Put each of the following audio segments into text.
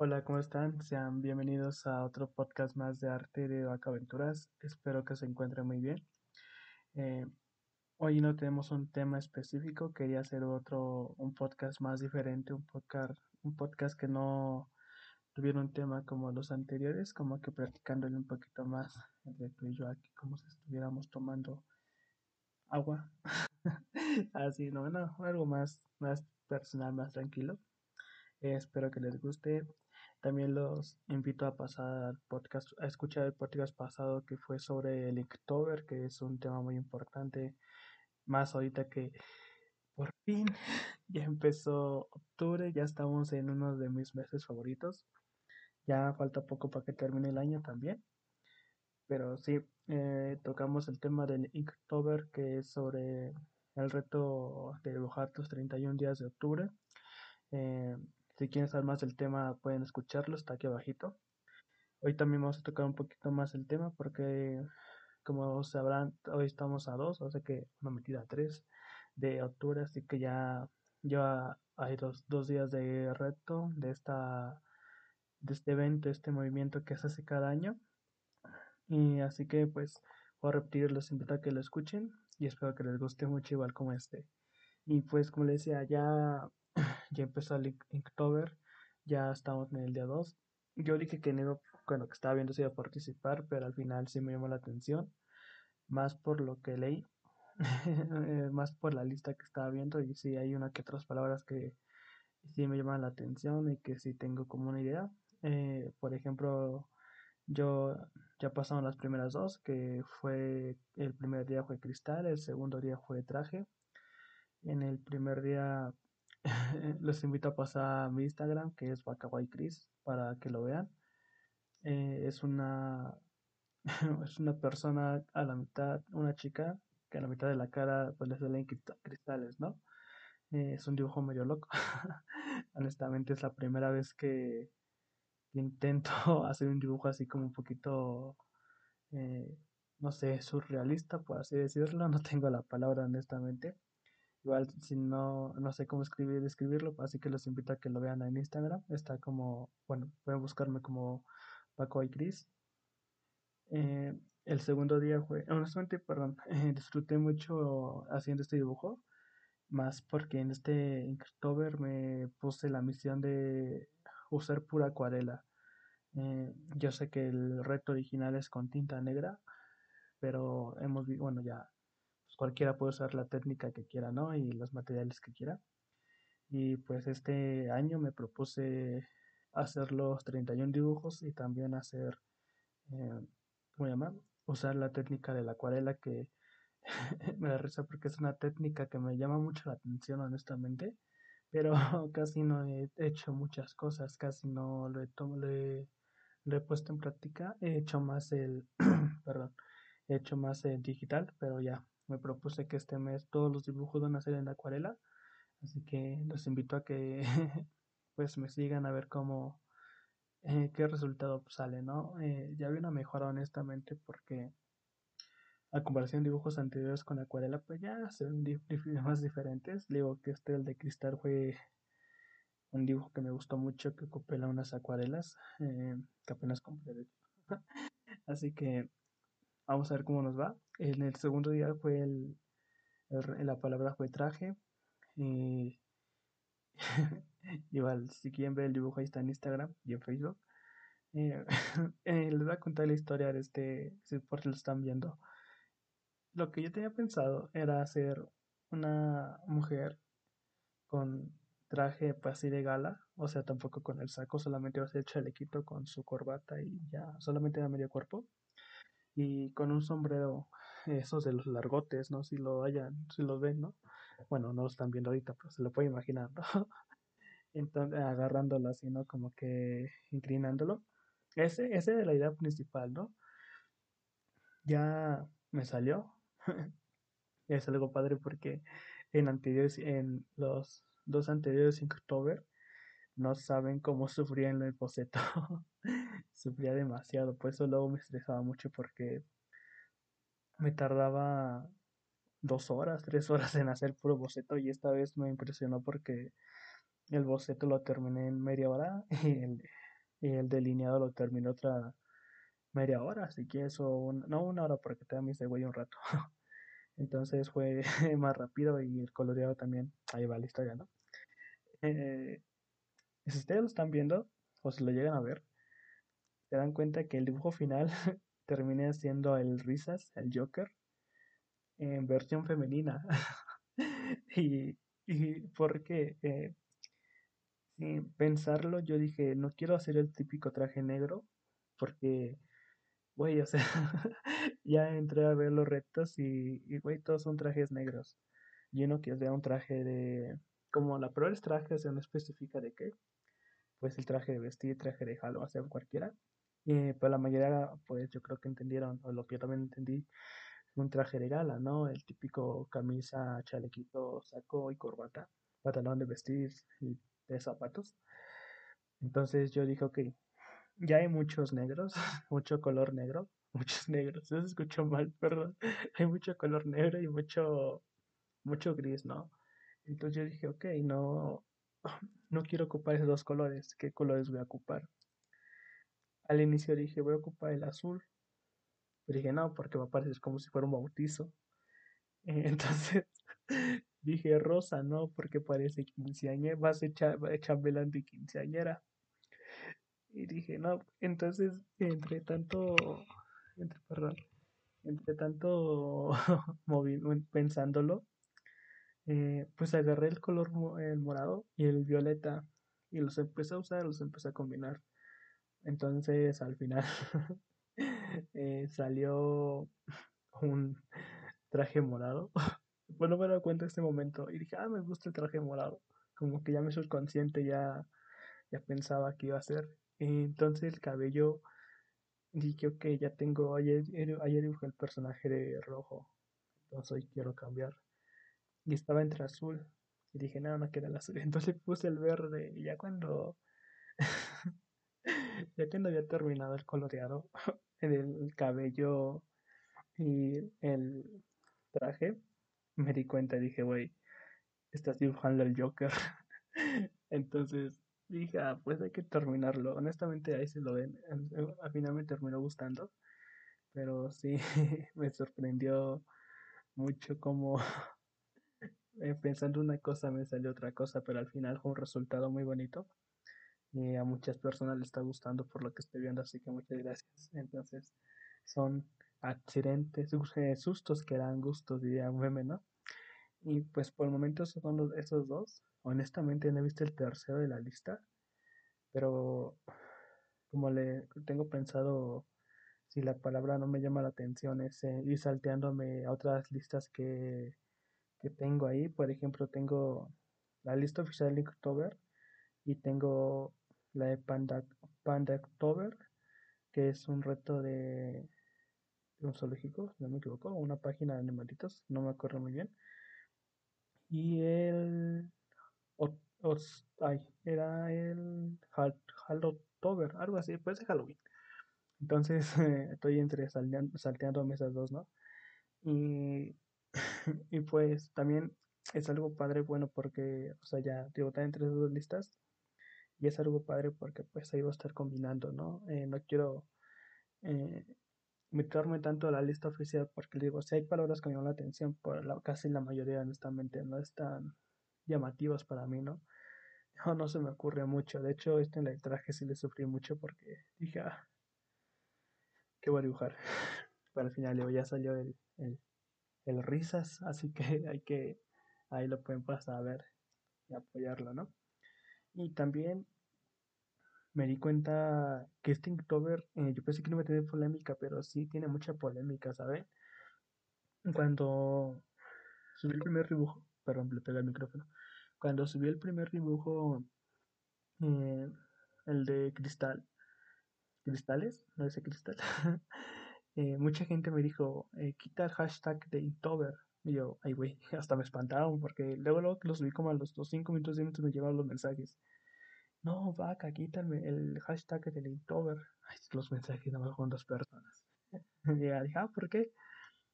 Hola, ¿cómo están? Sean bienvenidos a otro podcast más de arte de Vaca Aventuras. Espero que se encuentren muy bien. Eh, hoy no tenemos un tema específico, quería hacer otro, un podcast más diferente, un podcast, un podcast que no tuviera un tema como los anteriores, como que practicándole un poquito más entre tú y yo aquí, como si estuviéramos tomando agua. Así, no, no, algo más, más personal, más tranquilo. Eh, espero que les guste. También los invito a pasar podcast, a escuchar el podcast pasado que fue sobre el Inktober, que es un tema muy importante, más ahorita que por fin ya empezó octubre, ya estamos en uno de mis meses favoritos. Ya falta poco para que termine el año también. Pero sí, eh, tocamos el tema del Inktober, que es sobre el reto de dibujar tus 31 días de octubre. Eh, si quieren saber más del tema, pueden escucharlo, está aquí abajito. Hoy también vamos a tocar un poquito más el tema porque, como sabrán, hoy estamos a 2, o sea que una metida a 3 de octubre, así que ya, ya hay dos, dos días de reto de, esta, de este evento, este movimiento que se hace cada año. Y así que pues voy a repetir, los invito a que lo escuchen y espero que les guste mucho igual como este. Y pues como les decía, ya ya empezó el Inktober, ya estamos en el día 2. Yo dije que no bueno, que estaba viendo si iba a participar, pero al final sí me llamó la atención, más por lo que leí, más por la lista que estaba viendo, y sí hay una que otras palabras que sí me llaman la atención y que sí tengo como una idea. Eh, por ejemplo, yo ya pasaron las primeras dos, que fue el primer día fue cristal, el segundo día fue traje. En el primer día los invito a pasar a mi Instagram, que es Chris, para que lo vean. Eh, es una es una persona a la mitad, una chica que a la mitad de la cara pues le salen cristales, ¿no? Eh, es un dibujo medio loco. Honestamente es la primera vez que, intento hacer un dibujo así como un poquito, eh, no sé, surrealista, por así decirlo. No tengo la palabra honestamente. Igual, si no, no sé cómo escribir, escribirlo, así que los invito a que lo vean en Instagram. Está como, bueno, pueden buscarme como Paco y Cris. Eh, el segundo día fue, honestamente, perdón, disfruté mucho haciendo este dibujo, más porque en este Inktober me puse la misión de usar pura acuarela. Eh, yo sé que el reto original es con tinta negra, pero hemos, bueno, ya cualquiera puede usar la técnica que quiera, ¿no? Y los materiales que quiera. Y pues este año me propuse hacer los 31 dibujos y también hacer, eh, ¿cómo se llama? Usar la técnica de la acuarela que me da risa porque es una técnica que me llama mucho la atención honestamente, pero casi no he hecho muchas cosas, casi no lo he, lo he puesto en práctica, he hecho más el, perdón, he hecho más el digital, pero ya me propuse que este mes todos los dibujos van a ser en acuarela, así que los invito a que pues me sigan a ver cómo, eh, qué resultado sale, ¿no? Eh, ya vi una mejora honestamente porque a comparación de dibujos anteriores con acuarela, pues ya son más diferentes. Digo que este, el de cristal, fue un dibujo que me gustó mucho, que ocupé unas acuarelas, eh, que apenas compré. Así que Vamos a ver cómo nos va. En el segundo día fue el, la palabra fue traje. igual, si quieren ver el dibujo, ahí está en Instagram y en Facebook. Eh, eh, les voy a contar la historia de este, si por si lo están viendo. Lo que yo tenía pensado era hacer una mujer con traje pues, así de gala, o sea, tampoco con el saco, solamente va a ser chalequito con su corbata y ya, solamente de medio cuerpo y con un sombrero, esos de los largotes, ¿no? Si lo hayan, si lo ven, ¿no? Bueno, no lo están viendo ahorita, pero se lo puede imaginar. Entonces, agarrándolo así, ¿no? Como que inclinándolo. Ese, ese de la idea principal, ¿no? Ya me salió. es algo padre porque en anteriores, en los dos anteriores Inktober, no saben cómo sufría en el boceto. sufría demasiado, por eso luego me estresaba mucho porque me tardaba dos horas, tres horas en hacer puro boceto y esta vez me impresionó porque el boceto lo terminé en media hora y y el delineado lo terminé otra media hora, así que eso, no una hora porque también hice güey un rato. Entonces fue más rápido y el coloreado también, ahí va la historia, ¿no? Eh, si ustedes lo están viendo o si lo llegan a ver, se dan cuenta que el dibujo final termina siendo el Risas, el Joker, en versión femenina. y, y porque eh, sin pensarlo, yo dije, no quiero hacer el típico traje negro, porque, güey, o sea, ya entré a ver los retos y, y, güey, todos son trajes negros. Yo no quiero un traje de, como la prueba es traje, se no especifica de qué, pues el traje de vestir, traje de jalo, sea, cualquiera. Eh, pero la mayoría, pues yo creo que entendieron, o lo que yo también entendí, un traje de gala, ¿no? El típico camisa, chalequito, saco y corbata, pantalón de vestir y de zapatos. Entonces yo dije, ok, ya hay muchos negros, mucho color negro, muchos negros, eso se escuchó mal, perdón. Hay mucho color negro y mucho, mucho gris, ¿no? Entonces yo dije, ok, no, no quiero ocupar esos dos colores, ¿qué colores voy a ocupar? Al inicio dije, voy a ocupar el azul, pero dije, no, porque va a parecer como si fuera un bautizo. Entonces dije, rosa, no, porque parece quinceañera, va a ser chambelán de quinceañera. Y dije, no, entonces, entre tanto, entre, perdón, entre tanto pensándolo, eh, pues agarré el color el morado y el violeta y los empecé a usar, los empecé a combinar. Entonces al final eh, salió un traje morado. bueno, me doy cuenta en este momento y dije, ah, me gusta el traje morado. Como que ya mi subconsciente ya, ya pensaba que iba a ser. Entonces el cabello, dije, ok, ya tengo, ayer, ayer dibujé el personaje de rojo. Entonces hoy quiero cambiar. Y estaba entre azul. Y dije, no, no queda el azul. Entonces puse el verde. Y ya cuando ya que no había terminado el coloreado en el cabello y el traje, me di cuenta y dije, güey, estás dibujando el Joker. Entonces dije, ah, pues hay que terminarlo. Honestamente, ahí se lo ven. Al final me terminó gustando. Pero sí, me sorprendió mucho como eh, pensando una cosa me salió otra cosa, pero al final fue un resultado muy bonito y a muchas personas le está gustando por lo que estoy viendo, así que muchas gracias. Entonces, son accidentes, sustos que dan gustos, diría un meme, ¿no? Y pues por el momento son esos dos. Honestamente no he visto el tercero de la lista, pero como le tengo pensado, si la palabra no me llama la atención, es eh, ir salteándome a otras listas que, que tengo ahí. Por ejemplo, tengo la lista oficial de October y tengo la de Panda, Panda October, que es un reto de, un zoológico, si no me equivoco, una página de animalitos, no me acuerdo muy bien. Y el. ay, era el Halloween, algo así, pues de Halloween. Entonces estoy entre salteando, salteándome esas dos, ¿no? Y, y pues también es algo padre, bueno, porque, o sea, ya, digo, está entre esas dos listas y es algo padre porque pues ahí va a estar combinando, ¿no? Eh, no quiero eh, meterme tanto a la lista oficial porque digo, si hay palabras que me llaman la atención, por la, casi la mayoría honestamente no están llamativas para mí, ¿no? No, no se me ocurre mucho. De hecho, este en el traje sí le sufrí mucho porque dije, ah, ¿qué voy a dibujar? Pero al final ya salió el, el, el risas, así que hay que, ahí lo pueden pasar a ver y apoyarlo, ¿no? Y también me di cuenta que este Inktober, eh, yo pensé que no me tenía polémica, pero sí tiene mucha polémica, ¿sabes? Cuando subí el primer dibujo, perdón, le pegué el micrófono. Cuando subí el primer dibujo, eh, el de cristal, cristales, no ese cristal, eh, mucha gente me dijo, quita el hashtag de Inktober. Y yo, ay, güey, hasta me espantaron porque luego, luego que lo subí como a los 5 minutos, 10 minutos me llegaron los mensajes. No, vaca, quítame el hashtag del Inktober. Ay, los mensajes nada más con dos personas. y dije, ah, ¿por qué?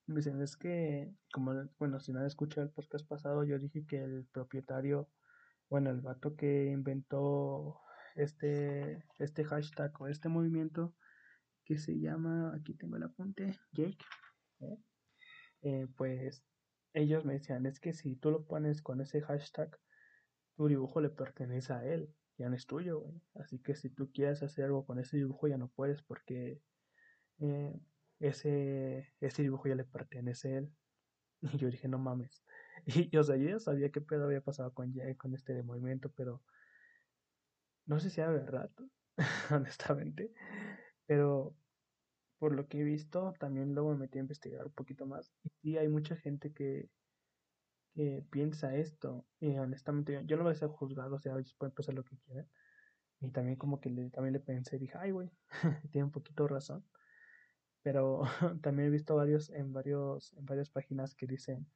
Me dicen, es que, como, bueno, si no han escuchado el podcast pasado, yo dije que el propietario, bueno, el vato que inventó este, este hashtag o este movimiento que se llama, aquí tengo el apunte, Jake, ¿eh? Eh, pues ellos me decían, es que si tú lo pones con ese hashtag, tu dibujo le pertenece a él, ya no es tuyo, güey. Así que si tú quieres hacer algo con ese dibujo, ya no puedes porque eh, ese, ese dibujo ya le pertenece a él. Y yo dije, no mames. Y, o sea, yo ya sabía qué pedo había pasado con, con este movimiento, pero no sé si era verdad, honestamente. Pero por lo que he visto, también luego me metí a investigar un poquito más. Y sí, hay mucha gente que, que piensa esto. Y honestamente, yo, no voy a ser juzgado, o sea, ellos pueden pensar lo que quieran. Y también como que le, también le pensé, dije, ay, güey, tiene un poquito razón. Pero también he visto varios en varios en varias páginas que dicen,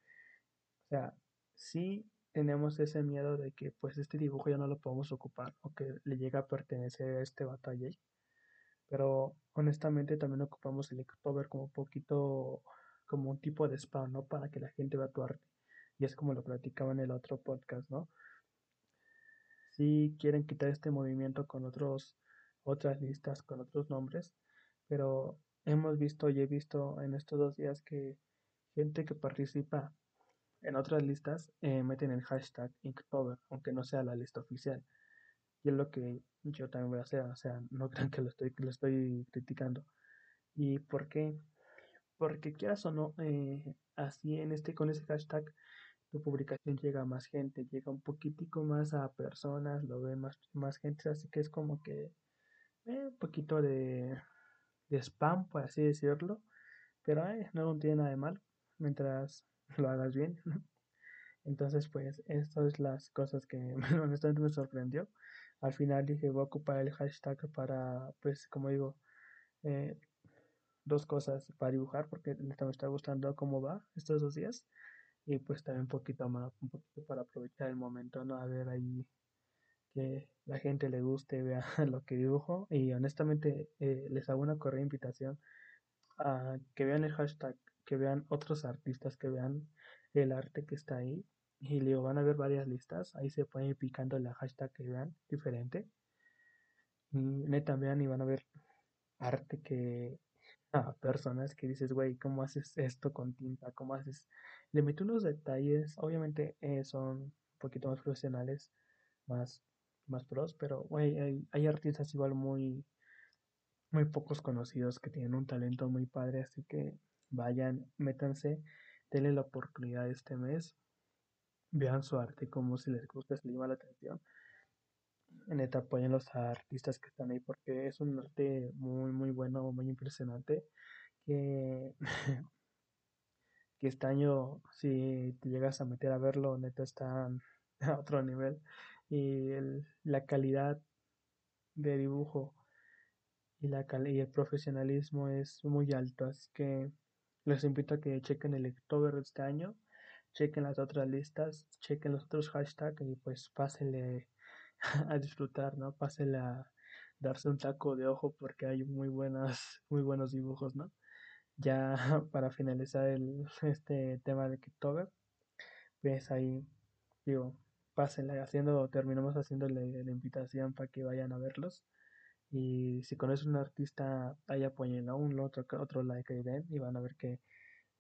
o sea, sí tenemos ese miedo de que pues este dibujo ya no lo podemos ocupar o que le llega a pertenecer a este batalla. Pero honestamente también ocupamos el Inktober como un poquito como un tipo de spam, ¿no? Para que la gente vea tu arte. Y es como lo platicaba en el otro podcast, ¿no? Si quieren quitar este movimiento con otros otras listas, con otros nombres, pero hemos visto y he visto en estos dos días que gente que participa en otras listas eh, meten el hashtag Inktober, aunque no sea la lista oficial. Y es lo que yo también voy a hacer, o sea, no crean que lo estoy, lo estoy criticando. ¿Y por qué? Porque quieras o no, eh, así en este, con ese hashtag, tu publicación llega a más gente, llega un poquitico más a personas, lo ve más, más gente, así que es como que eh, un poquito de de spam, por así decirlo. Pero no tiene nada de mal mientras lo hagas bien. Entonces, pues, estas es las cosas que honestamente me sorprendió. Al final dije, voy a ocupar el hashtag para, pues, como digo, eh, dos cosas para dibujar, porque me está gustando cómo va estos dos días. Y pues también un poquito más, un poquito para aprovechar el momento, ¿no? A ver ahí que la gente le guste, vea lo que dibujo y honestamente eh, les hago una correa invitación a que vean el hashtag, que vean otros artistas, que vean el arte que está ahí y luego van a ver varias listas, ahí se pueden ir picando la hashtag que vean diferente neta vean y van a ver arte que a personas que dices, güey, ¿cómo haces esto con tinta? ¿Cómo haces? Le meto unos detalles, obviamente eh, son un poquito más profesionales, más más pros, pero hay, hay, artistas igual muy, muy pocos conocidos que tienen un talento muy padre, así que vayan, métanse, denle la oportunidad este mes, vean su arte como si les gusta, si les llama la atención. Neta, apoyen los artistas que están ahí porque es un arte muy, muy bueno, muy impresionante. Que, que este año, si te llegas a meter a verlo, neta, están a otro nivel y el, la calidad de dibujo y, la, y el profesionalismo es muy alto. Así que les invito a que chequen el October de este año, chequen las otras listas, chequen los otros hashtags y pues pásenle a disfrutar, ¿no? Pásenle a darse un taco de ojo porque hay muy buenas, muy buenos dibujos, ¿no? Ya para finalizar el, este tema de October, pues ahí digo, pásenle haciendo, terminamos haciéndole la invitación para que vayan a verlos. Y si conoces un artista, ahí apoyen un otro, otro like y den y van a ver que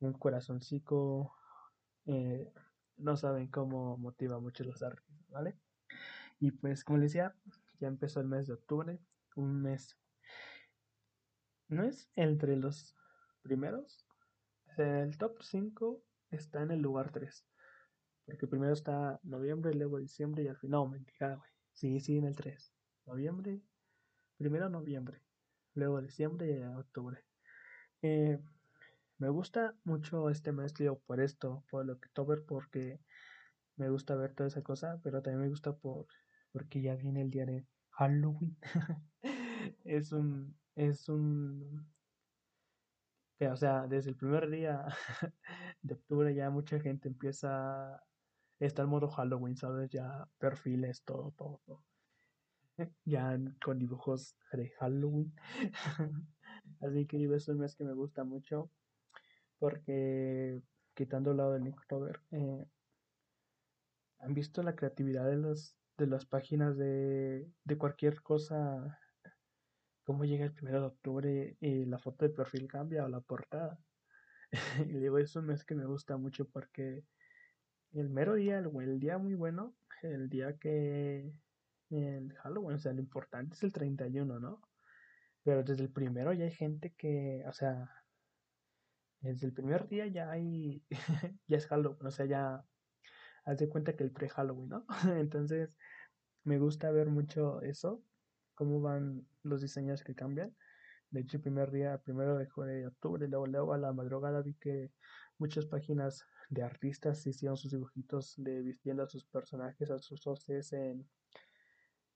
un corazoncito eh, no saben cómo motiva mucho los artistas, ¿vale? Y pues como les decía, ya empezó el mes de octubre, un mes. No es entre los primeros, el top 5 está en el lugar 3. Porque primero está noviembre, luego diciembre y al final, no, mentira, güey. Sí, sí, en el 3. Noviembre, primero noviembre, luego diciembre y octubre. Eh, me gusta mucho este mes, por esto, por lo que October, porque me gusta ver toda esa cosa, pero también me gusta por porque ya viene el día de Halloween. es un, es un, o sea, desde el primer día de octubre ya mucha gente empieza está el modo Halloween, ¿sabes? Ya perfiles, todo, todo, todo. Ya con dibujos de Halloween. Así que es un mes que me gusta mucho. Porque quitando el lado del Inktober, eh, han visto la creatividad de los de las páginas de, de cualquier cosa, cómo llega el primero de octubre y la foto de perfil cambia o la portada. y digo, eso no es que me gusta mucho porque el mero día, el, el día muy bueno, el día que el Halloween, o sea, lo importante es el 31, ¿no? Pero desde el primero ya hay gente que, o sea, desde el primer día ya hay, ya es Halloween, o sea, ya haz de cuenta que el pre-Halloween, ¿no? Entonces, me gusta ver mucho eso, cómo van los diseños que cambian. De hecho, el primer día, primero de octubre, luego, luego a la madrugada vi que muchas páginas de artistas hicieron sus dibujitos de vistiendo a sus personajes, a sus hoces en,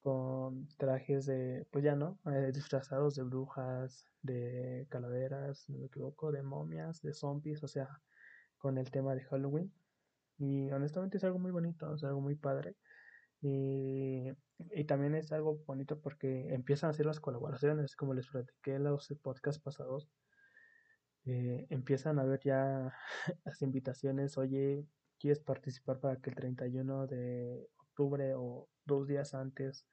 con trajes de, pues ya no, eh, disfrazados de brujas, de calaveras, no me equivoco, de momias, de zombies, o sea, con el tema de Halloween. Y honestamente es algo muy bonito, es algo muy padre. Y, y también es algo bonito porque empiezan a hacer las colaboraciones, como les platiqué en los podcasts pasados. Eh, empiezan a ver ya las invitaciones, oye, ¿quieres participar para que el 31 de octubre o dos días antes,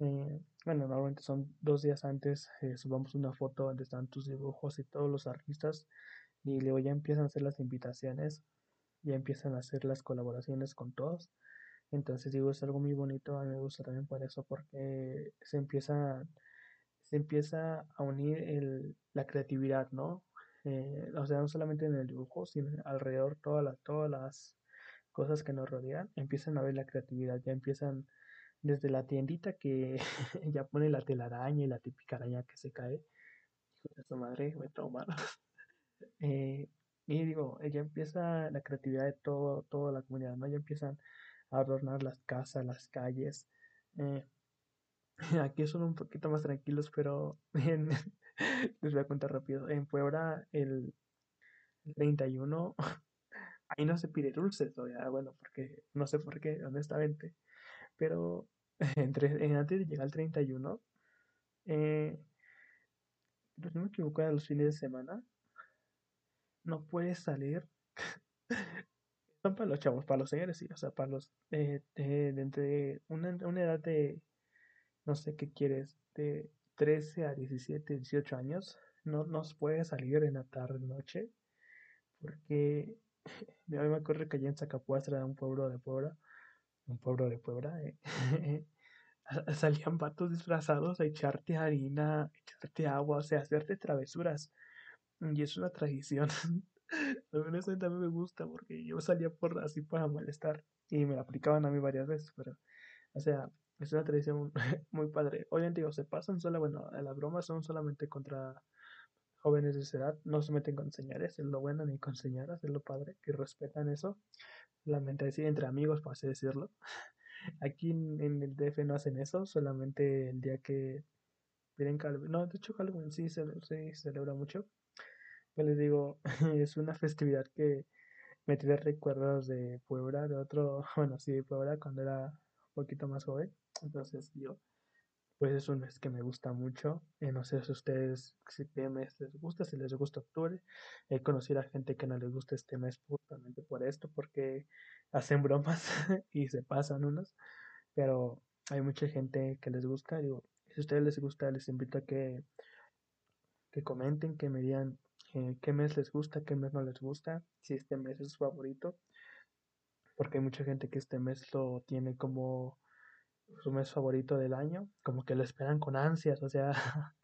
eh, bueno, normalmente son dos días antes, eh, subamos una foto donde están tus dibujos y todos los artistas y luego ya empiezan a hacer las invitaciones, ya empiezan a hacer las colaboraciones con todos. Entonces digo, es algo muy bonito, a mí me gusta también por eso, porque se empieza, se empieza a unir el, la creatividad, ¿no? Eh, o sea, no solamente en el dibujo, sino alrededor todas las, todas las cosas que nos rodean, empiezan a ver la creatividad, ya empiezan desde la tiendita que ya pone la telaraña y la típica araña que se cae. Hijo de su madre, me traumaron. eh, y digo, ya empieza la creatividad de todo, toda la comunidad, ¿no? Ya empiezan a adornar las casas, las calles. Eh, aquí son un poquito más tranquilos, pero les voy a contar rápido. En Puebla, el, el 31, ahí no se pide dulces, o bueno, porque no sé por qué, honestamente. Pero entre, antes de llegar al 31, eh, pues no me equivoco, a los fines de semana, no puedes salir. Son para los chavos, para los señores, sí, o sea, para los de, entre una, una edad de, no sé qué quieres, de 13 a 17, 18 años, no nos puede salir en la tarde, noche, porque yo me acuerdo que allá en Zacapuastra, un pueblo de Puebla, un pueblo de Puebla, eh, salían vatos disfrazados a echarte harina, echarte agua, o sea, hacerte travesuras. Y es una tradición. a mí también me gusta porque yo salía por así para molestar y me la aplicaban a mí varias veces, pero, o sea, es una tradición muy padre. Obviamente, digo, se pasan solo, bueno, las bromas son solamente contra jóvenes de esa edad, no se meten con señores, es lo bueno, ni con señoras, es lo padre, que respetan eso. Solamente decir entre amigos, por así decirlo. Aquí en, el DF no hacen eso, solamente el día que piden Halloween. No, de hecho Halloween sí se, celebra mucho. Pues les digo, es una festividad que me trae recuerdos de Puebla, de otro, bueno, sí, de Puebla cuando era un poquito más joven. Entonces, yo, pues es un mes que me gusta mucho. Eh, no sé si ustedes, si qué mes les gusta, si les gusta octubre. He conocido a gente que no les gusta este mes justamente por esto, porque hacen bromas y se pasan unos. Pero hay mucha gente que les gusta. Digo, si a ustedes les gusta, les invito a que, que comenten, que me digan eh, qué mes les gusta, qué mes no les gusta, si este mes es su favorito. Porque hay mucha gente que este mes lo tiene como su mes favorito del año, como que lo esperan con ansias, o sea,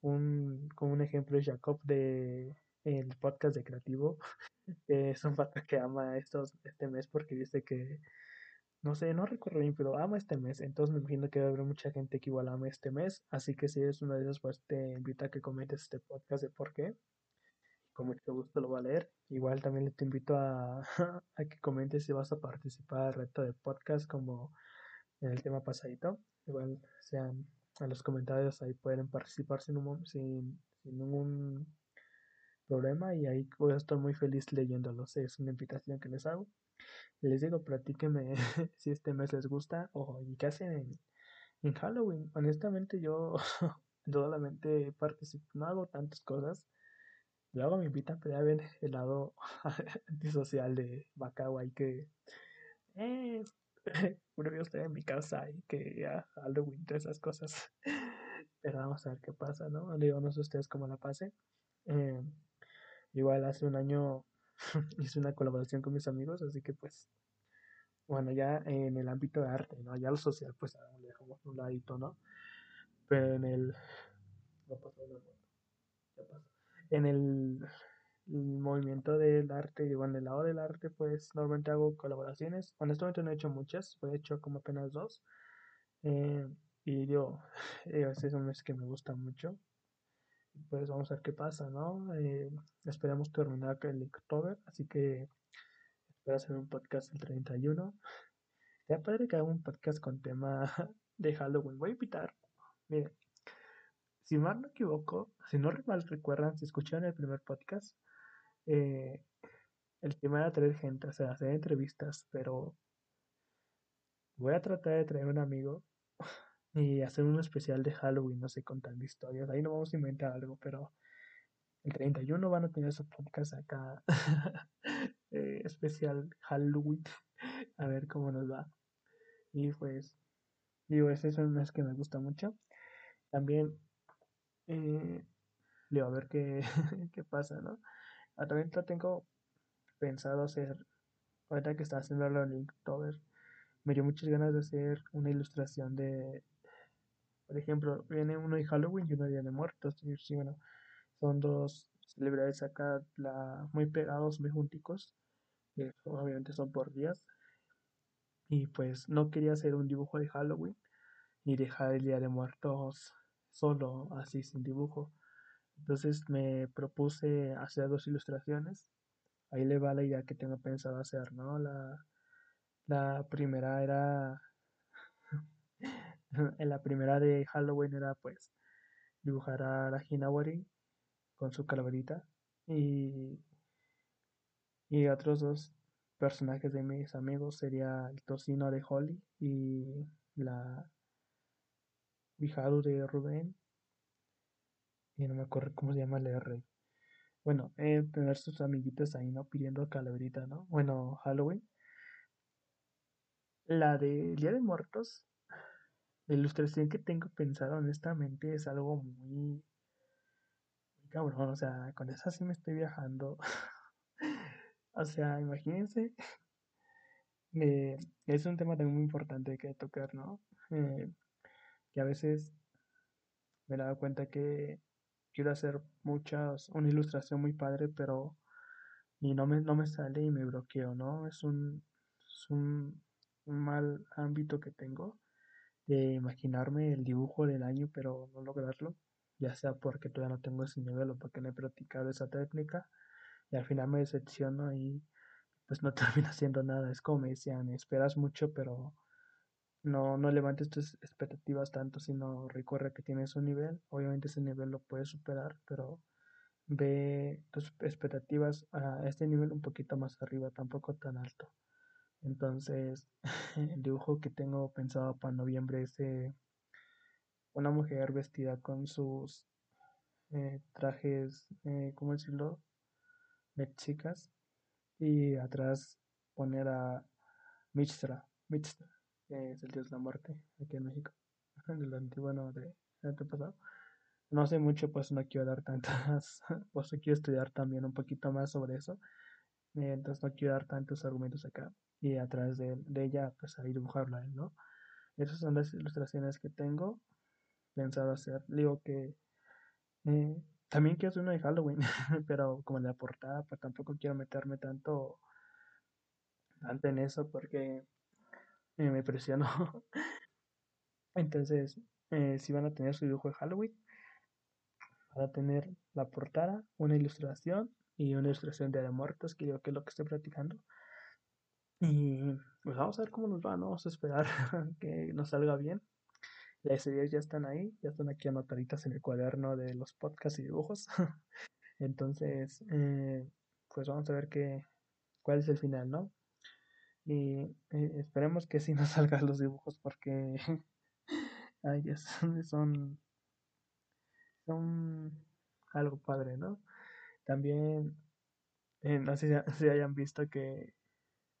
un, como un ejemplo es Jacob de el podcast de Creativo, es un pato que ama estos, este mes porque dice que, no sé, no recuerdo bien, pero ama este mes, entonces me imagino que va a haber mucha gente que igual ama este mes, así que si eres uno de esos, pues te invito a que comentes este podcast de por qué, con mucho gusto lo voy a leer. Igual también te invito a, a que comentes si vas a participar al reto de podcast como en el tema pasadito. Igual sean a los comentarios ahí pueden participar sin, sin, ningún problema y ahí voy a muy feliz leyéndolos. Es una invitación que les hago. Les digo, platíquenme si este mes les gusta o y qué hacen en, en Halloween. Honestamente yo solamente participo, no hago tantas cosas. Luego me invitan, pero ya ven el lado antisocial de Bacao ahí que eh, Prefiero estar en mi casa y que ya Halloween, todas esas cosas. Pero vamos a ver qué pasa, ¿no? Digo, no sé ustedes cómo la pasen. Eh, igual hace un año hice una colaboración con mis amigos, así que pues, bueno, ya en el ámbito de arte, ¿no? Ya lo social, pues le dejamos un ladito, ¿no? Pero en el... No pasó pasó. En el movimiento del arte, digo, en el lado del arte, pues normalmente hago colaboraciones. Honestamente no he hecho muchas, he hecho como apenas dos. Eh, y yo, eh, ese es un mes que me gusta mucho. Pues vamos a ver qué pasa, ¿no? Eh, esperamos terminar el octubre, así que espero hacer un podcast el 31. Ya padre que haga un podcast con tema de Halloween. Voy a invitar, miren, si mal no equivoco, si no mal recuerdan, si escucharon el primer podcast, eh, el tema era traer gente, o sea, hacer entrevistas, pero voy a tratar de traer un amigo y hacer un especial de Halloween, no sé, contando historias. Ahí no vamos a inventar algo, pero el 31 van a tener su podcast acá, eh, especial Halloween, a ver cómo nos va. Y pues, digo, ese es un mes que me gusta mucho. También, eh, a ver qué, qué pasa, ¿no? También tengo pensado hacer, ahorita que está haciendo el Inktober, me dio muchas ganas de hacer una ilustración de, por ejemplo, viene uno de Halloween y uno de Día de Muertos. Y sí, bueno, son dos celebridades acá la, muy pegados, muy junticos. Que obviamente son por días. Y pues no quería hacer un dibujo de Halloween ni dejar el Día de Muertos solo, así sin dibujo. Entonces me propuse hacer dos ilustraciones. Ahí le va la idea que tengo pensado hacer, ¿no? La, la primera era... la primera de Halloween era pues dibujar a la Hinawari con su calaverita y, y otros dos personajes de mis amigos sería el tocino de Holly y la Bijadu de Rubén y no me acuerdo cómo se llama el R. Bueno, tener sus amiguitos ahí, ¿no? Pidiendo calaverita, ¿no? Bueno, Halloween. La de Día de Muertos, la ilustración que tengo pensada honestamente es algo muy, muy cabrón, o sea, con esa sí me estoy viajando. o sea, imagínense, eh, es un tema también muy importante que tocar, ¿no? Eh, que a veces me he dado cuenta que quiero hacer muchas, una ilustración muy padre, pero y no me, no me sale y me bloqueo, ¿no? Es un, es un, mal ámbito que tengo de imaginarme el dibujo del año, pero no lograrlo, ya sea porque todavía no tengo ese nivel o porque no he practicado esa técnica, y al final me decepciono y pues no termino haciendo nada. Es como me decían, esperas mucho, pero no, no levantes tus expectativas tanto, sino recuerda que tienes un nivel, obviamente ese nivel lo puedes superar, pero ve tus expectativas a este nivel un poquito más arriba, tampoco tan alto. Entonces, el dibujo que tengo pensado para noviembre es una mujer vestida con sus eh, trajes, eh, ¿cómo decirlo? Mexicas. Y atrás poner a Mixtra, Mixtra es el dios de la muerte aquí en México, el antiguo no, de antepasado. No sé mucho, pues no quiero dar tantas, pues quiero estudiar también un poquito más sobre eso. Entonces no quiero dar tantos argumentos acá y a través de, ella, pues ahí dibujarla, ¿no? Esas son las ilustraciones que tengo pensado hacer. Digo que eh, también quiero hacer una de Halloween, pero como la portada, pues tampoco quiero meterme tanto, tanto en eso porque me presionó. Entonces, eh, si van a tener su dibujo de Halloween, van a tener la portada, una ilustración y una ilustración de, de muertos, que creo que es lo que estoy practicando. Y pues vamos a ver cómo nos va, ¿no? Vamos a esperar que nos salga bien. Las ideas ya están ahí, ya están aquí anotaditas en el cuaderno de los podcasts y dibujos. Entonces, eh, pues vamos a ver qué, cuál es el final, ¿no? Y eh, esperemos que sí nos salgan los dibujos porque ay, son, son algo padre, ¿no? También, eh, no sé si, hayan visto que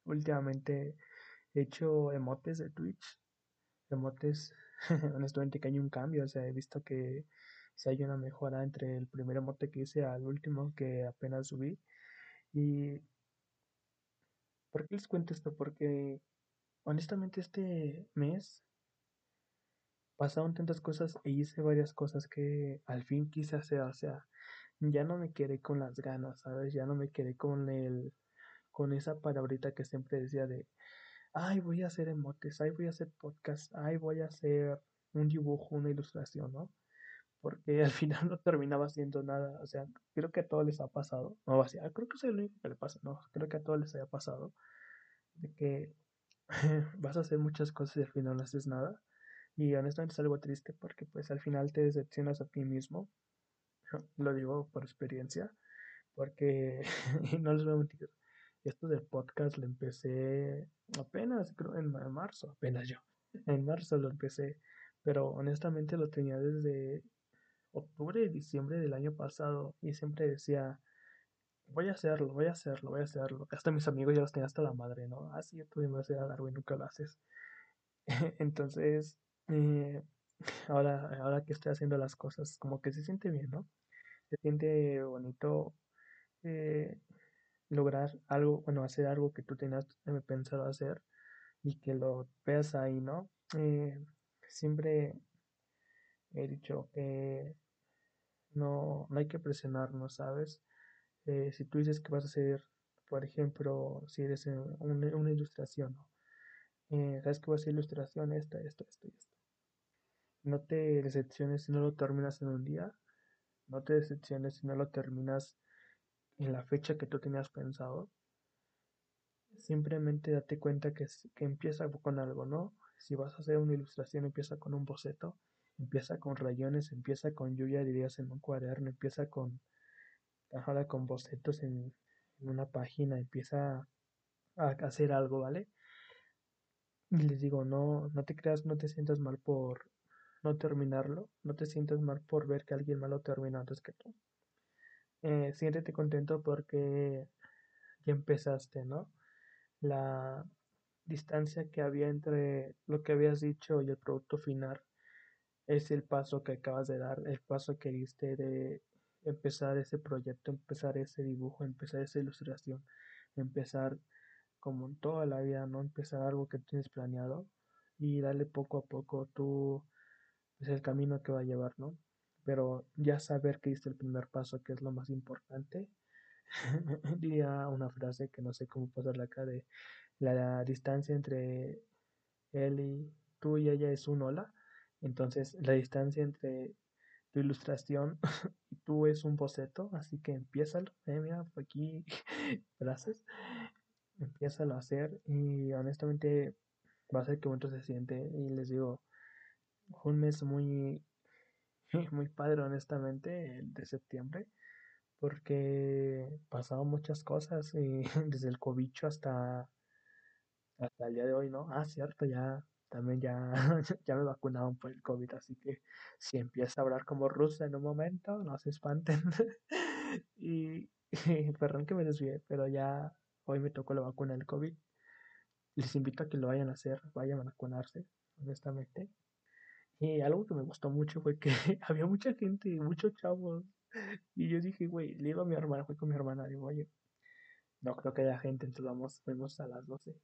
últimamente he hecho emotes de Twitch, emotes, honestamente que hay un cambio, o sea, he visto que si hay una mejora entre el primer emote que hice al último que apenas subí. Y ¿por qué les cuento esto? Porque honestamente este mes pasaron tantas cosas e hice varias cosas que al fin quise hacer, o sea, ya no me quedé con las ganas, ¿sabes? Ya no me quedé con el con esa palabrita que siempre decía de ay, voy a hacer emotes, ay, voy a hacer podcast, ay, voy a hacer un dibujo, una ilustración, ¿no? Porque al final no terminaba haciendo nada, o sea, creo que a todos les ha pasado, no, o sea, creo que soy el único que le pasa, no, creo que a todos les haya pasado, de que vas a hacer muchas cosas y al final no haces nada, y honestamente es algo triste porque pues al final te decepcionas a ti mismo, lo digo por experiencia, porque no les voy a mentir, esto del podcast lo empecé apenas, creo, en marzo, apenas yo. En marzo lo empecé, pero honestamente lo tenía desde octubre, diciembre del año pasado y siempre decía, voy a hacerlo, voy a hacerlo, voy a hacerlo. Hasta mis amigos ya los tenía hasta la madre, ¿no? Así ah, tú me vas a dar, güey, nunca lo haces. Entonces, eh, ahora, ahora que estoy haciendo las cosas, como que se siente bien, ¿no? Se siente bonito eh, lograr algo, bueno, hacer algo que tú tenías pensado hacer y que lo veas ahí, ¿no? Eh, siempre he dicho que no, no hay que presionarnos, ¿sabes? Eh, si tú dices que vas a hacer, por ejemplo, si eres una, una ilustración. Eh, ¿sabes que vas a hacer ilustración? Esta, esto, esto y esto. No te decepciones si no lo terminas en un día. No te decepciones si no lo terminas en la fecha que tú tenías pensado. Simplemente date cuenta que, que empieza con algo, ¿no? Si vas a hacer una ilustración, empieza con un boceto, empieza con rayones, empieza con lluvia, dirías en un cuaderno, empieza con, ahora con bocetos en, una página, empieza a hacer algo, ¿vale? Y les digo, no, no te creas, no te sientas mal por no terminarlo, no te sientas mal por ver que alguien más lo terminó antes que tú eh, siéntete contento porque ya empezaste, ¿no? La distancia que había entre lo que habías dicho y el producto final es el paso que acabas de dar, el paso que diste de empezar ese proyecto, empezar ese dibujo, empezar esa ilustración, empezar como en toda la vida, ¿no? Empezar algo que tienes planeado y darle poco a poco tú, es pues, el camino que va a llevar, ¿no? pero ya saber que diste el primer paso, que es lo más importante. Diría una frase que no sé cómo pasarla acá de la distancia entre él y tú y ella es un hola. Entonces la distancia entre tu ilustración y tú es un boceto, así que empiézalo. Eh, mira, aquí frases. Empiézalo a hacer y honestamente va a ser que mucho se siente. Y les digo, un mes muy muy padre, honestamente, el de septiembre, porque pasaron muchas cosas, y desde el cobicho hasta, hasta el día de hoy, ¿no? Ah, cierto, ya también ya, ya me vacunaron por el COVID, así que si empieza a hablar como rusa en un momento, no se espanten. y, perdón que me desvié, pero ya hoy me tocó la vacuna del COVID. Les invito a que lo vayan a hacer, vayan a vacunarse, honestamente. Y algo que me gustó mucho fue que había mucha gente, muchos chavos. Y yo dije, güey, le iba a mi hermana, fue con mi hermana. Digo, oye, no creo que haya gente, entonces vamos, fuimos a las 12.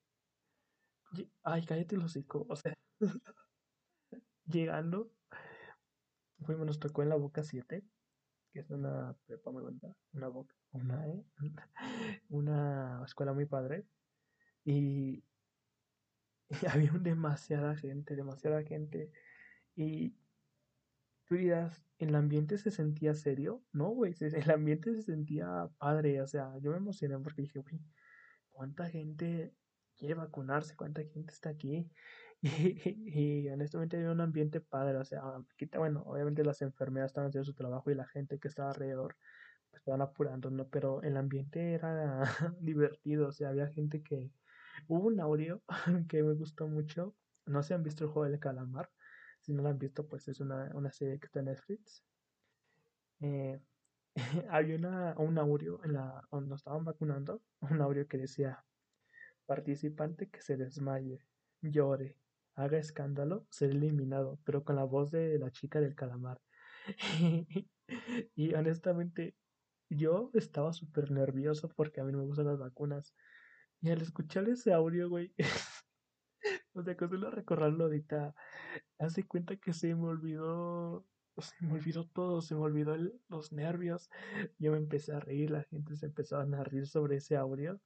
Ay, cállate los hocico. O sea, llegando, fuimos, nos tocó en la boca 7, que es una prepa muy bonita, una boca, una, ¿eh? una escuela muy padre. Y, había demasiada gente, demasiada gente. Y tú dirás, ¿el ambiente se sentía serio? No, güey, el ambiente se sentía padre. O sea, yo me emocioné porque dije, güey, ¿cuánta gente quiere vacunarse? ¿Cuánta gente está aquí? Y, honestamente había un ambiente padre. O sea, bueno, obviamente las enfermeras estaban haciendo su trabajo y la gente que estaba alrededor pues, estaban apurando, ¿no? Pero el ambiente era divertido. O sea, había gente que... Hubo un audio que me gustó mucho. No se han visto el juego del calamar si no la han visto, pues es una, una serie que está en Netflix. Eh, había una, un audio en la, nos estaban vacunando, un audio que decía, participante que se desmaye, llore, haga escándalo, será eliminado, pero con la voz de la chica del calamar. y honestamente, yo estaba súper nervioso porque a mí no me gustan las vacunas. Y al escuchar ese audio, güey, o sea, que solo recordarlo ahorita, hace cuenta que se me olvidó, se me olvidó todo, se me olvidó los nervios. Yo me empecé a reír, la gente se empezó a reír sobre ese audio.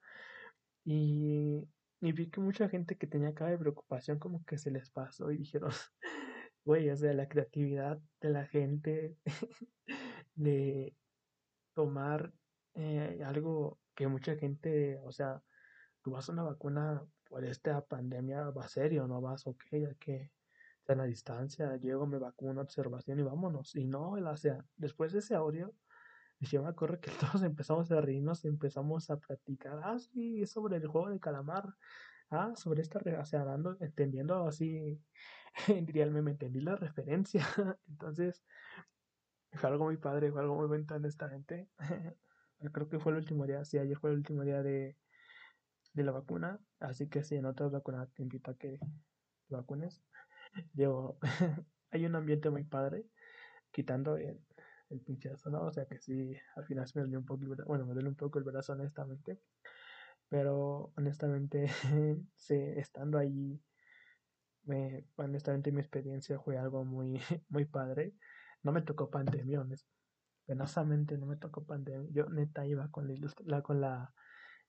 Y, vi que mucha gente que tenía cara de preocupación como que se les pasó y dijeron, güey, o sea, la creatividad de la gente de tomar eh, algo que mucha gente, o sea, tú vas a una vacuna por esta pandemia, va serio, no vas, ok, ya que en la distancia, llego, me vacuno, observación y vámonos. Y no, o sea, después de ese audio, yo me acuerdo que todos empezamos a reírnos y empezamos a platicar, ah, sí, sobre el juego de calamar, ah, sobre esta, o sea, dando, entendiendo así, me entendí la referencia. Entonces, fue algo muy padre, fue algo muy bonito, honestamente. Creo que fue el último día, sí, ayer fue el último día de, de la vacuna, así que si en otras vacunas te invito a que vacunes. Yo, hay un ambiente muy padre, quitando el, el pinchazo, ¿no? O sea que sí, al final me duele un poco, bueno, me duele un poco el brazo, honestamente. Pero honestamente, sí, estando ahí, me, honestamente mi experiencia fue algo muy, muy padre. No me tocó pandemia, penosamente no me tocó pandemia. Yo neta iba con la, con la,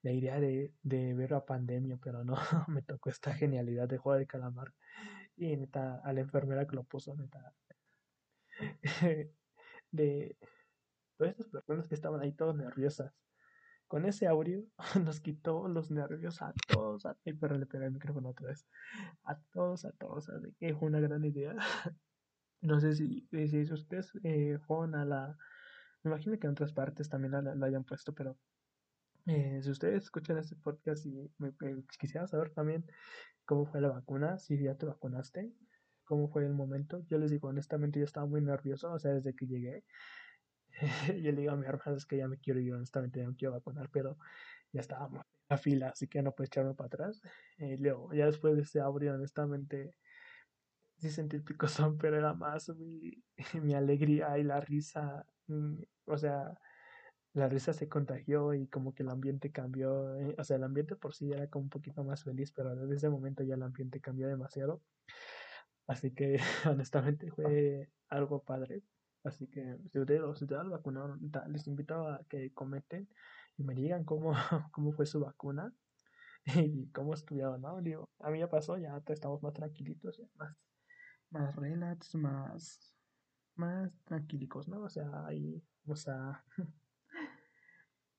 la idea de, de, ver la pandemia, pero no, me tocó esta genialidad de juego de calamar. Y neta, a la enfermera que lo puso, neta, de todas estas personas que estaban ahí todas nerviosas. Con ese audio nos quitó los nervios a todos. A, ay, pero le pegué el micrófono otra vez. A todos, a todos. Así que fue una gran idea. No sé si, si ustedes eh, fueron a la. Me imagino que en otras partes también la, hayan puesto, pero eh, si ustedes escuchan este podcast y me, quisiera saber también cómo fue la vacuna, si ya te vacunaste, cómo fue el momento. Yo les digo, honestamente, yo estaba muy nervioso, o sea, desde que llegué. yo le digo a mi hermana, es que ya me quiero ir, honestamente, ya me quiero vacunar, pero ya estábamos en la fila, así que no puedes echarme para atrás. Y luego, ya después de ese audio, honestamente, sí sentí el picosón, pero era más mi, mi alegría y la risa, mm, o sea, la risa se contagió y como que el ambiente cambió, eh, o sea, el ambiente por sí era como un poquito más feliz, pero desde ese momento ya el ambiente cambió demasiado. Así que honestamente fue algo padre. Así que si ustedes, si ustedes vacunaron, les invito a que comenten y me digan cómo, cómo fue su vacuna y cómo estudiaron, ¿no? Digo, a mí ya pasó, ya estamos más tranquilitos, más, más relax, más, más tranquilicos, ¿no? O sea, ahí vamos a,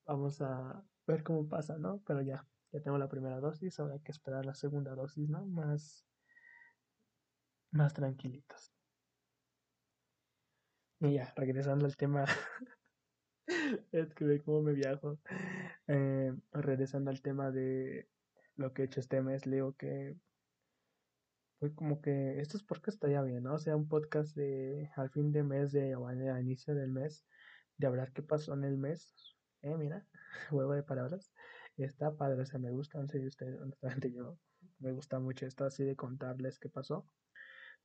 vamos a ver cómo pasa, ¿no? Pero ya, ya tengo la primera dosis, ahora hay que esperar la segunda dosis, ¿no? Más, más tranquilitos. Y ya, regresando al tema, es que ve cómo me viajo. Eh, regresando al tema de lo que he hecho este mes, leo que fue como que esto es porque estaría bien, ¿no? O sea, un podcast de al fin de mes de, o a inicio del mes, de hablar qué pasó en el mes. Eh, mira, juego de palabras. Está padre, o sea, me gusta, en usted, honestamente yo me gusta mucho esto así de contarles qué pasó.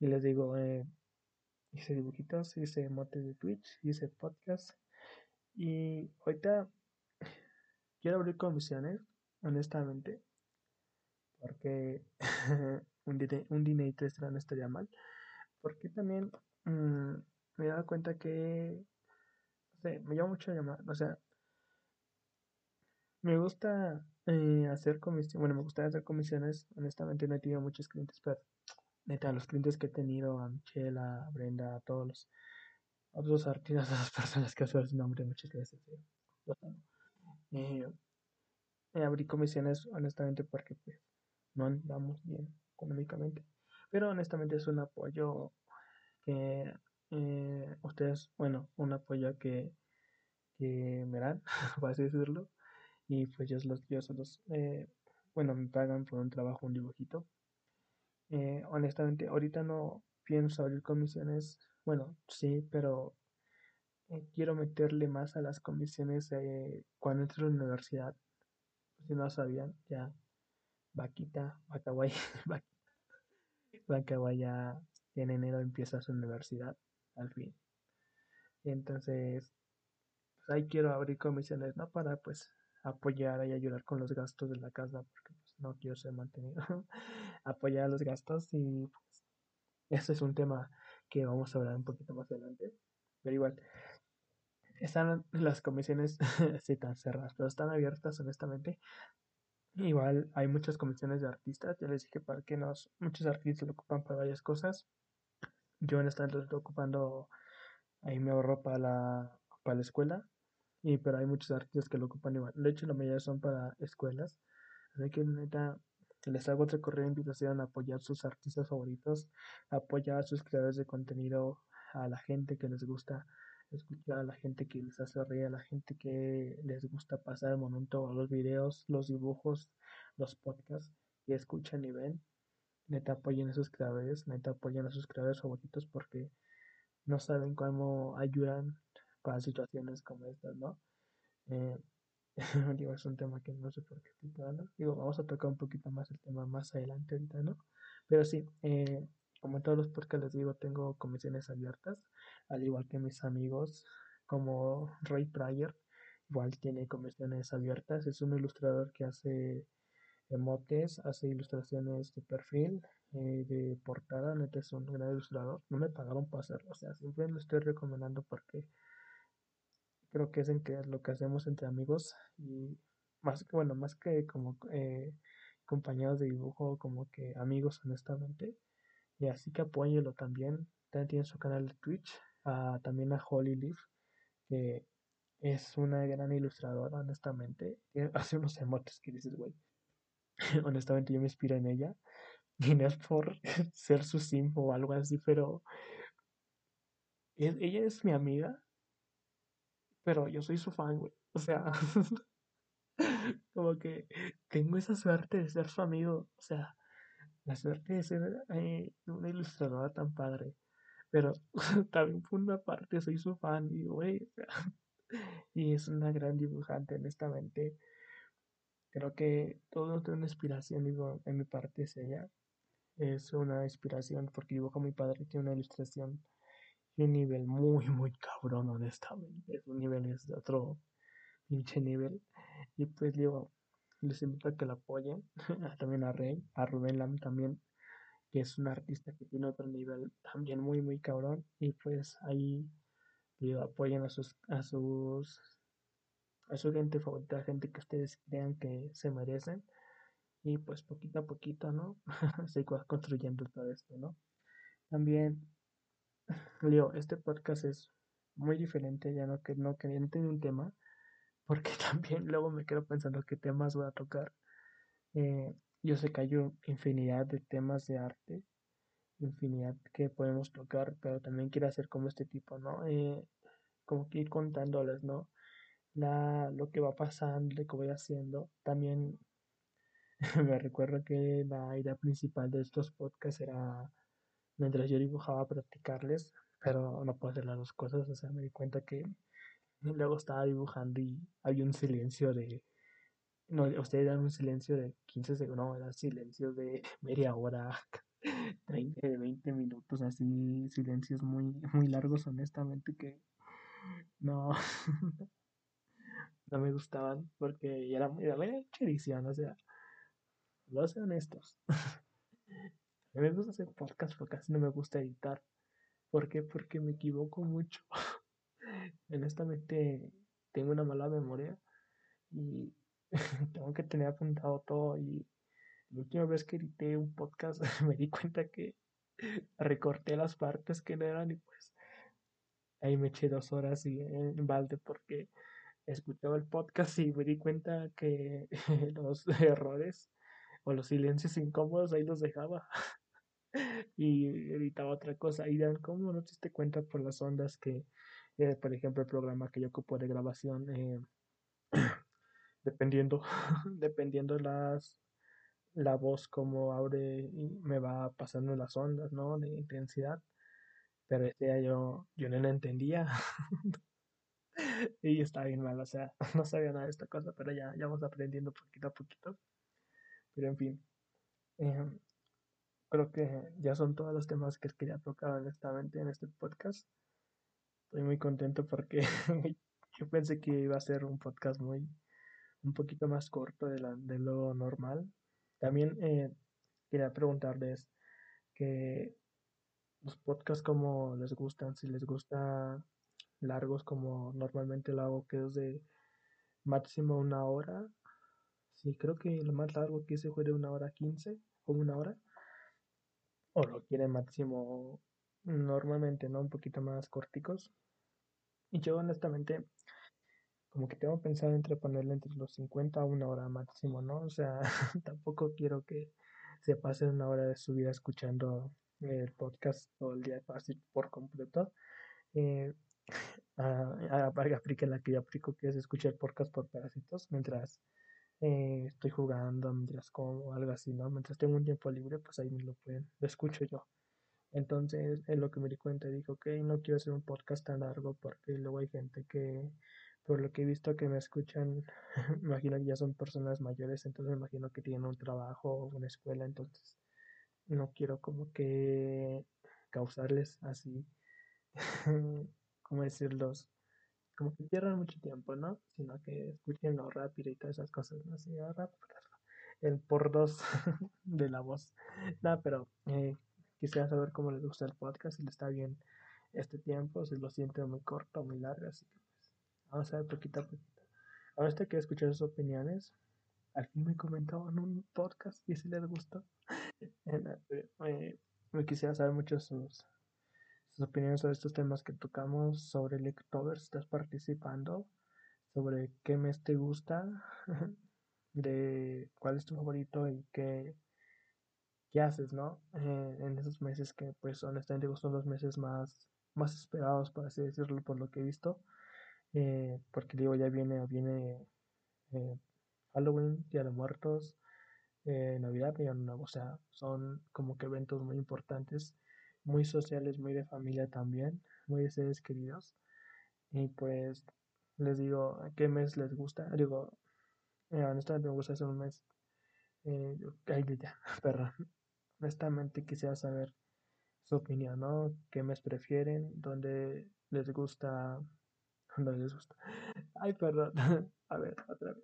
Y les digo, eh, hice dibujitos, hice motes de Twitch, hice podcast. Y ahorita quiero abrir comisiones, honestamente. Porque un, un dinerito extra no estaría mal. Porque también mm, me he dado cuenta que me llama mucho llamar. O sea, me gusta eh, hacer comisiones. Bueno, me gusta hacer comisiones. Honestamente, no he tenido muchos clientes, pero neta, los clientes que he tenido, a Michelle, a Brenda, a todos los otros artistas, a las personas que hacen su nombre muchas veces. Eh, eh, abrí comisiones, honestamente, porque pues, no andamos bien económicamente. Pero honestamente es un apoyo que eh, ustedes, bueno, un apoyo que, que me dan, por así decirlo. Y pues yo los, yo los, bueno, me pagan por un trabajo, un dibujito. Eh, honestamente, ahorita no pienso abrir comisiones. Bueno, sí, pero eh, quiero meterle más a las comisiones cuando entro a la universidad. Si no sabían, ya Vaquita, Vacaguay, Vacaguay ya en enero empieza su universidad, al fin. Entonces, pues ahí quiero abrir comisiones, ¿no? Para pues apoyar y ayudar con los gastos de la casa, porque pues no quiero ser mantenido. apoyar los gastos y pues eso es un tema que vamos a hablar un poquito más adelante. Pero igual, están las comisiones, sí, tan cerradas, pero están abiertas, honestamente. Igual hay muchas comisiones de artistas, ya les dije para que nos, muchos artistas lo ocupan para varias cosas. Yo en esta lo estoy ocupando, ahí me ahorro para la, para la escuela, y, pero hay muchos artistas que lo ocupan igual. De hecho, la mayoría son para escuelas. Así que neta, les hago otra correo de invitación a apoyar sus artistas favoritos, apoyar a sus creadores de contenido, a la gente que les gusta escuchar a la gente que les hace reír, a la gente que les gusta pasar el momento, los videos, los dibujos, los podcasts que escuchan y ven. Neta apoyen a esos creadores, neta apoyen a sus creadores favoritos porque no saben cómo ayudan para situaciones como estas, ¿no? Eh, digo, es un tema que no sé por qué estoy Digo, vamos a tocar un poquito más el tema más adelante ahorita, ¿no? Pero sí, eh, como en todos los podcasts les digo, tengo comisiones abiertas, al igual que mis amigos, como Ray Pryor, igual tiene comisiones abiertas, es un ilustrador que hace emotes, hace ilustraciones de perfil, eh, de portada, neta es un gran ilustrador, no me pagaron para hacerlo, o sea, siempre lo estoy recomendando porque creo que es en que lo que hacemos entre amigos y más que, bueno, más que como eh, compañeros de dibujo, como que amigos honestamente, y así que apóyelo también. También tiene su canal de Twitch. también a Holly Leaf, que es una gran ilustradora, honestamente. Hace unos emotes que dices, güey. honestamente yo me inspiro en ella. Y no es por ser su sim o algo así, pero ella es mi amiga. Pero yo soy su fan, güey. O sea, como que tengo esa suerte de ser su amigo. O sea, la suerte de ser eh, una ilustradora tan padre. Pero también por una parte soy su fan y güey, y es una gran dibujante, honestamente. Creo que todo tiene una inspiración, digo, en mi parte es ella. Es una inspiración porque dibujo mi padre, tiene una ilustración y un nivel muy, muy cabrón, honestamente. Es un nivel, es de otro pinche nivel. Y pues digo, les invito a que la apoyen. también a Rey, a Rubén Lam también, que es un artista que tiene otro nivel también muy, muy cabrón. Y pues ahí digo, apoyen a sus, a sus, a su gente favorita, gente que ustedes crean que se merecen. Y pues poquito a poquito, ¿no? se construyendo todo esto, ¿no? También, Leo, este podcast es muy diferente, ya no que no quería no un tema, porque también luego me quedo pensando qué temas voy a tocar. Eh, yo sé que hay infinidad de temas de arte, infinidad que podemos tocar, pero también quiero hacer como este tipo, ¿no? Eh, como que ir contándoles, ¿no? La, lo que va pasando, lo que voy haciendo. También me recuerdo que la idea principal de estos podcasts era, mientras yo dibujaba, practicarles, pero no puedo hacer las dos cosas, o sea, me di cuenta que luego estaba dibujando y había un silencio de. No, ustedes dan un silencio de 15 segundos, no, era silencio de media hora, 30, 20 minutos, así, silencios muy, muy largos, honestamente, que no, no me gustaban porque era muy de mucha edición, o sea, no sean honestos. Me gusta hacer podcast, pero casi no me gusta editar. ¿Por qué? Porque me equivoco mucho. honestamente tengo una mala memoria y tengo que tener apuntado todo y la última vez que edité un podcast me di cuenta que recorté las partes que no eran y pues ahí me eché dos horas y en balde porque escuchaba el podcast y me di cuenta que los errores o los silencios incómodos ahí los dejaba y editaba otra cosa y dan como no te diste cuenta por las ondas que eh, por ejemplo, el programa que yo ocupo de grabación, eh, dependiendo, dependiendo las, la voz como abre y me va pasando las ondas, ¿no? De intensidad. Pero este yo, yo no lo entendía. y está bien mal, o sea, no sabía nada de esta cosa, pero ya, ya vamos aprendiendo poquito a poquito. Pero en fin, em, creo que ya son todos los temas que quería tocar honestamente en este podcast. Estoy muy contento porque yo pensé que iba a ser un podcast muy, un poquito más corto de, la, de lo normal. También eh, quería preguntarles que los podcasts como les gustan, si les gusta largos como normalmente lo hago, que es de máximo una hora. Sí, creo que lo más largo que hice fue de una hora quince o una hora. O lo quieren máximo normalmente, ¿no? Un poquito más corticos. Y yo honestamente, como que tengo pensado entre ponerle entre los 50 a una hora máximo, ¿no? O sea, tampoco quiero que se pase una hora de su vida escuchando el podcast todo el día así por completo. Eh, a, aplique la que yo aplico, que es escuchar podcast por pedacitos mientras eh, estoy jugando, mientras como algo así, ¿no? Mientras tengo un tiempo libre, pues ahí me lo pueden, lo escucho yo. Entonces, es lo que me di cuenta, dijo, ok, no quiero hacer un podcast tan largo porque luego hay gente que, por lo que he visto que me escuchan, imagino que ya son personas mayores, entonces imagino que tienen un trabajo o una escuela, entonces no quiero como que causarles así, ¿cómo decirlos? Como que pierdan mucho tiempo, ¿no? Sino que escuchen lo rápido y todas esas cosas, ¿no? Así, ah, rápido, el por dos de la voz. No, pero eh, Quisiera saber cómo les gusta el podcast, si les está bien este tiempo, si lo sienten muy corto, muy largo, así que pues vamos a ver poquito a poquito. Ahora este quiero escuchar sus opiniones. Al fin me comentó en un podcast y si les gustó. Eh, me quisiera saber mucho sus, opiniones sobre estos temas que tocamos, sobre el Inktober, si estás participando, sobre qué mes te gusta, de cuál es tu favorito y qué qué haces, ¿no? Eh, en esos meses que, pues, honestamente son los meses más, más esperados, por así decirlo, por lo que he visto. Eh, porque digo, ya viene, viene eh, Halloween, Día de Muertos, Navidad y. O sea, son como que eventos muy importantes, muy sociales, muy de familia también, muy de seres queridos. Y pues les digo, ¿qué mes les gusta? Digo, honestamente me gusta hacer un mes. Eh, ay, ya, perdón. Honestamente quisiera saber su opinión, ¿no? ¿Qué mes prefieren? ¿Dónde les gusta? ¿Dónde les gusta? Ay, perdón. A ver, otra vez.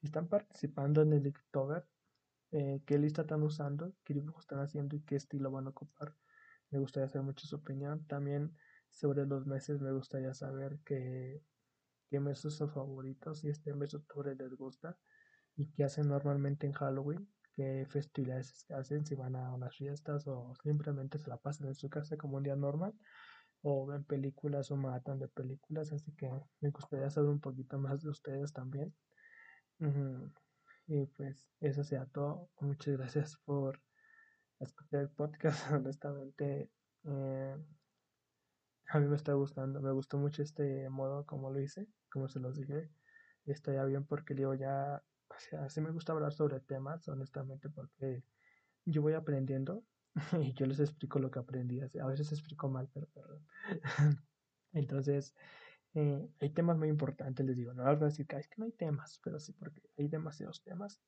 Si están participando en el Inktober, eh, ¿qué lista están usando? ¿Qué dibujos están haciendo y qué estilo van a ocupar? Me gustaría saber mucho su opinión. También sobre los meses me gustaría saber qué, qué meses son favoritos, si este mes de octubre les gusta y qué hacen normalmente en Halloween qué festividades hacen, si van a unas fiestas o simplemente se la pasan en su casa como un día normal o ven películas o matan de películas, así que me gustaría saber un poquito más de ustedes también. Y pues eso sea todo. Muchas gracias por escuchar el podcast. Honestamente, eh, a mí me está gustando. Me gustó mucho este modo como lo hice, como se los dije. Está ya bien porque digo ya o me gusta hablar sobre temas, honestamente, porque yo voy aprendiendo y yo les explico lo que aprendí. A veces explico mal, pero perdón. Entonces, eh, hay temas muy importantes, les digo. No voy a decir que, es que no hay temas, pero sí, porque hay demasiados temas.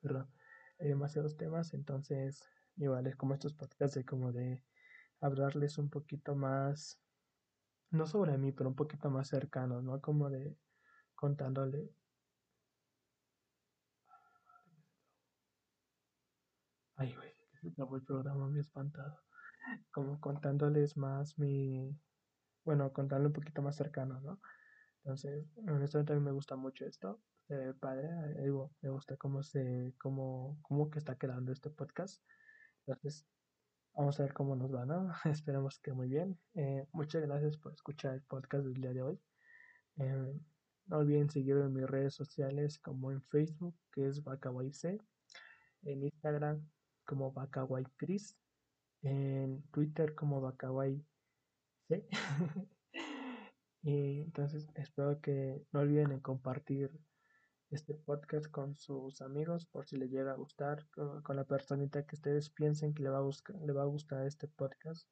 Perdón, hay demasiados temas, entonces, igual es como estos podcasts de como de hablarles un poquito más, no sobre mí, pero un poquito más cercano, ¿no? Como de contándole Ay, güey, se acabó el programa, me espantado. Como contándoles más mi. Bueno, contarle un poquito más cercano, ¿no? Entonces, honestamente a mí me gusta mucho esto. Eh, padre, eh, digo, me gusta cómo se, cómo, cómo que está quedando este podcast. Entonces, vamos a ver cómo nos va, ¿no? Esperemos que muy bien. Eh, muchas gracias por escuchar el podcast del día de hoy. Eh, no olviden seguirme en mis redes sociales como en Facebook, que es C en Instagram como Bacaway Chris, en Twitter como Bacaway C. y entonces espero que no olviden compartir este podcast con sus amigos por si les llega a gustar, con, la personita que ustedes piensen que le va a, buscar, le va a gustar este podcast.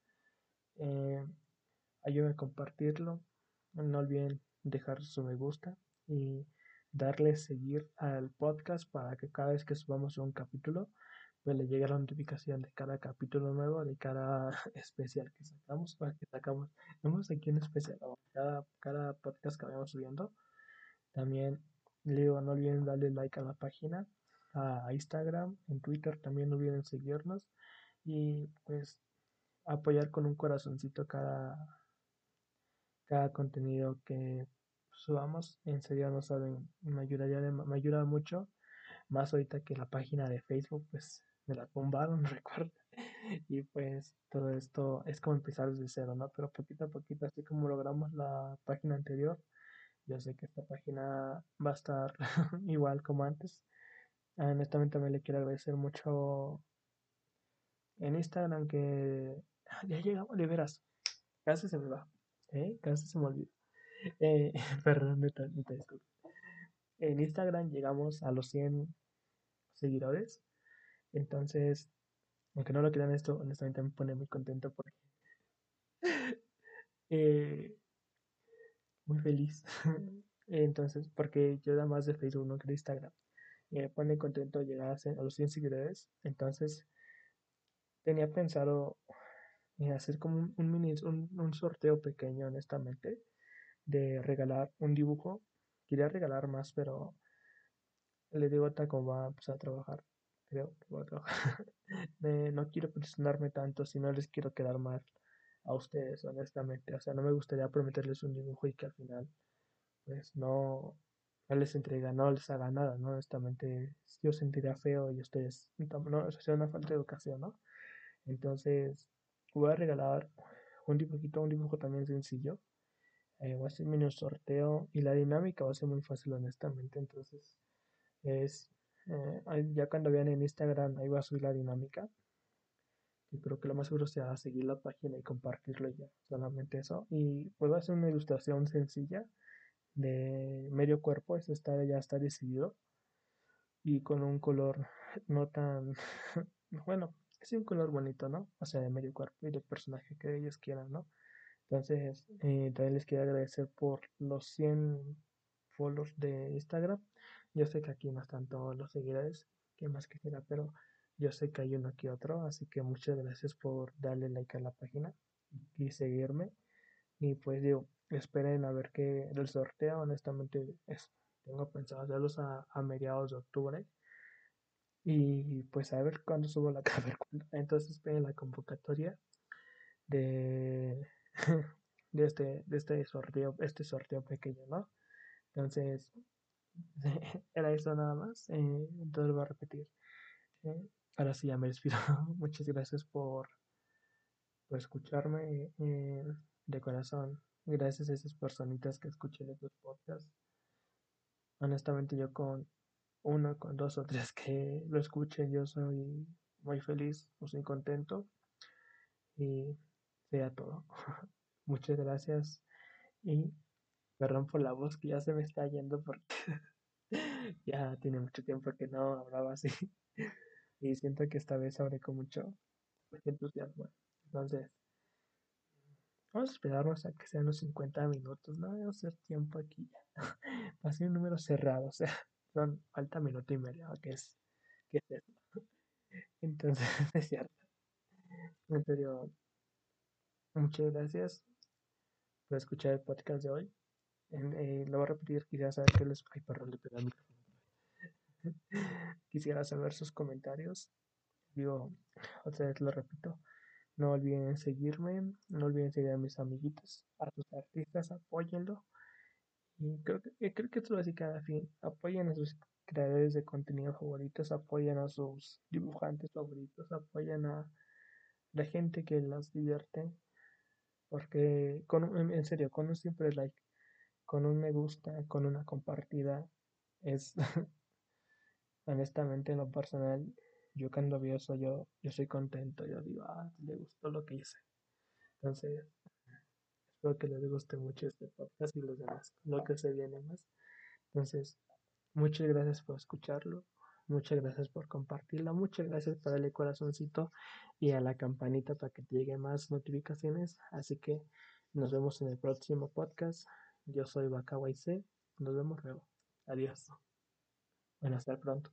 Eh, ayúdenme a compartirlo. No olviden dejar su me gusta y darle seguir al podcast para que cada vez que subamos un capítulo, pues le llegue la notificación de cada capítulo nuevo, de cada especial que sacamos, para que sacamos, vamos aquí un especial, cada, cada podcast que vayamos subiendo. También le digo, no olviden darle like a la página, a Instagram, en Twitter también no olviden seguirnos y pues apoyar con un corazoncito cada, cada contenido que subamos. En serio, no saben, me ayudaría, me ayuda mucho. Más ahorita que la página de Facebook, pues me la tumbaron, recuerdo. Y pues todo esto es como empezar desde cero, ¿no? Pero poquito a poquito, así como logramos la página anterior, yo sé que esta página va a estar igual como antes. Honestamente también le quiero agradecer mucho en Instagram que ya llegamos, de casi se me va, ¿eh? casi se me olvida. Eh, perdón, no te, En Instagram llegamos a los 100 seguidores. Entonces, aunque no lo crean esto, honestamente me pone muy contento porque eh, muy feliz. Entonces, porque yo da más de Facebook, no que de Instagram. Me pone contento llegar a, los 100 seguidores. Entonces, tenía pensado hacer como un, mini, un, un sorteo pequeño, honestamente de regalar un dibujo. Quería regalar más, pero le digo a va pues, a trabajar. Creo que trabajar. no quiero presionarme tanto si no les quiero quedar mal a ustedes, honestamente. O sea, no me gustaría prometerles un dibujo y que al final, pues no, no les entrega, no les haga nada, ¿no? Honestamente, yo sentiría feo y ustedes, no, eso sería una falta de educación, ¿no? Entonces, voy a regalar un dibujito, un dibujo también sencillo, eh, voy a hacer un sorteo y la dinámica va a ser muy fácil honestamente entonces es eh, ya cuando vean en Instagram ahí va a subir la dinámica. Y creo que lo más seguro sea seguir la página y compartirlo ya solamente eso. Y puedo hacer una ilustración sencilla de medio cuerpo eso está ya está decidido. Y con un color no tan bueno es un color bonito no o sea de medio cuerpo y del personaje que ellos quieran no entonces, eh, también les quiero agradecer por los 100 followers de Instagram. Yo sé que aquí no están todos los seguidores, que más quisiera, pero yo sé que hay uno aquí otro, así que muchas gracias por darle like a la página y seguirme. Y pues digo, esperen a ver qué el sorteo, honestamente es, tengo pensado hacerlos a, a mediados de octubre. Y pues a ver cuándo subo la cámara. Entonces esperen la convocatoria de de este, de este sorteo, este sorteo pequeño, ¿no? Entonces, era eso nada más. Eh, entonces voy a repetir. Eh, ahora sí ya me despido. Muchas gracias por, por escucharme eh, de corazón. Gracias a esas personitas que escuchen estos podcasts. Honestamente, yo con uno, con dos o tres que lo escuchen, yo soy muy feliz, muy contento. Y sea todo. Muchas gracias y perdón por la voz que ya se me está yendo porque ya tiene mucho tiempo que no hablaba así y siento que esta vez hablé con mucho entusiasmo. Entonces, vamos a esperarnos a que sean los 50 minutos, no debe ser tiempo aquí ya. Va a ser un número cerrado, o sea, son falta minuto y medio, que es, que es eso. Entonces, es cierto. En serio, Muchas gracias por escuchar el podcast de hoy. Eh, lo voy a repetir, quisiera saber qué les... Ay, perdón, le pegué al micrófono. quisiera saber sus comentarios. Digo, otra vez lo repito. No olviden seguirme, no olviden seguir a mis amiguitos, a sus artistas, apóyenlo. Y creo que, eh, creo que esto lo así cada fin. Apoyen a sus creadores de contenido favoritos, apoyen a sus dibujantes favoritos, apoyen a la gente que los divierte porque con, en serio, con un simple like, con un me gusta, con una compartida, es honestamente en lo personal, yo cuando veo eso, yo, yo soy contento, yo digo, ah, le gustó lo que hice. Entonces, espero que les guste mucho este podcast y los demás, lo que se viene más. Entonces, muchas gracias por escucharlo. Muchas gracias por compartirla. Muchas gracias por darle corazoncito y a la campanita para que te lleguen más notificaciones. Así que nos vemos en el próximo podcast. Yo soy Baka Waise. Nos vemos luego. Adiós. Bueno, hasta pronto.